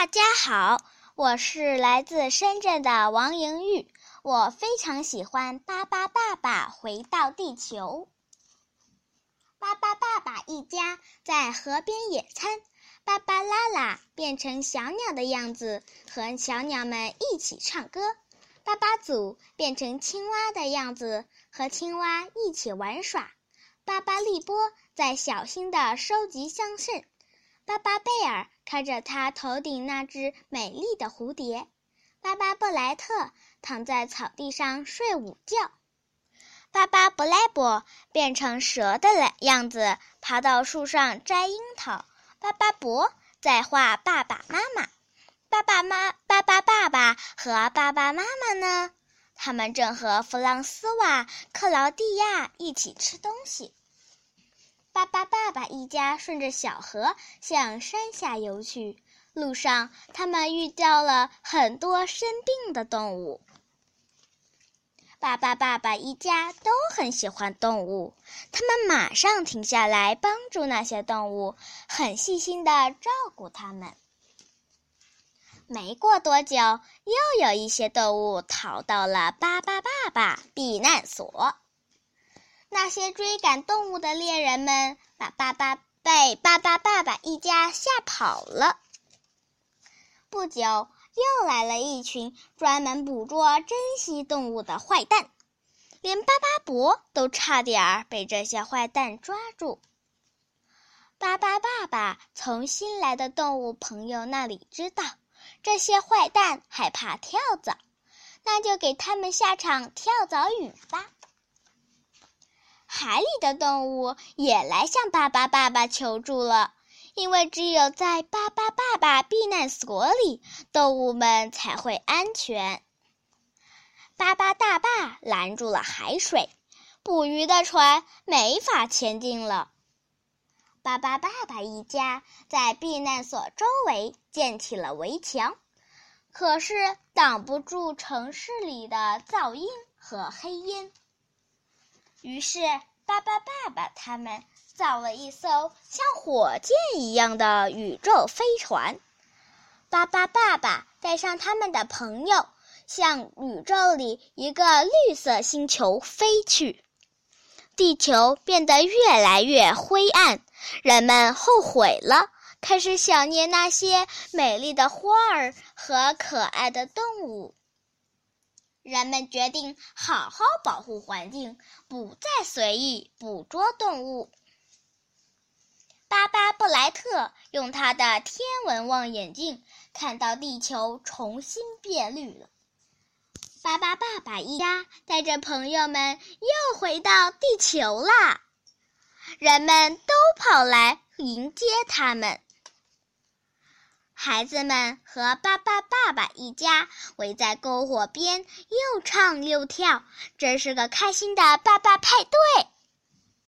大家好，我是来自深圳的王莹玉。我非常喜欢《巴巴爸爸回到地球》。巴巴爸爸一家在河边野餐，巴巴拉拉变成小鸟的样子，和小鸟们一起唱歌。巴巴祖变成青蛙的样子，和青蛙一起玩耍。巴巴利波在小心地收集香葚。巴巴贝尔看着他头顶那只美丽的蝴蝶，巴巴布莱特躺在草地上睡午觉，巴巴布莱伯变成蛇的样子，爬到树上摘樱桃。巴巴伯在画爸爸妈妈，爸爸妈巴巴爸爸和爸爸妈妈呢？他们正和弗朗斯瓦克劳蒂亚一起吃东西。巴巴爸爸一家顺着小河向山下游去，路上他们遇到了很多生病的动物。巴巴爸爸一家都很喜欢动物，他们马上停下来帮助那些动物，很细心的照顾它们。没过多久，又有一些动物逃到了巴巴爸爸避难所。那些追赶动物的猎人们把巴巴被巴巴爸爸一家吓跑了。不久，又来了一群专门捕捉珍稀动物的坏蛋，连巴巴伯都差点儿被这些坏蛋抓住。巴巴爸爸从新来的动物朋友那里知道，这些坏蛋害怕跳蚤，那就给他们下场跳蚤雨吧。海里的动物也来向巴巴爸爸求助了，因为只有在巴巴爸爸避难所里，动物们才会安全。巴巴大坝拦住了海水，捕鱼的船没法前进了。巴巴爸爸一家在避难所周围建起了围墙，可是挡不住城市里的噪音和黑烟。于是，巴巴爸爸他们造了一艘像火箭一样的宇宙飞船。巴巴爸爸带上他们的朋友，向宇宙里一个绿色星球飞去。地球变得越来越灰暗，人们后悔了，开始想念那些美丽的花儿和可爱的动物。人们决定好好保护环境，不再随意捕捉动物。巴巴布莱特用他的天文望远镜看到地球重新变绿了。巴巴爸爸一家带着朋友们又回到地球啦，人们都跑来迎接他们。孩子们和巴巴爸爸一家围在篝火边，又唱又跳，真是个开心的爸爸派对。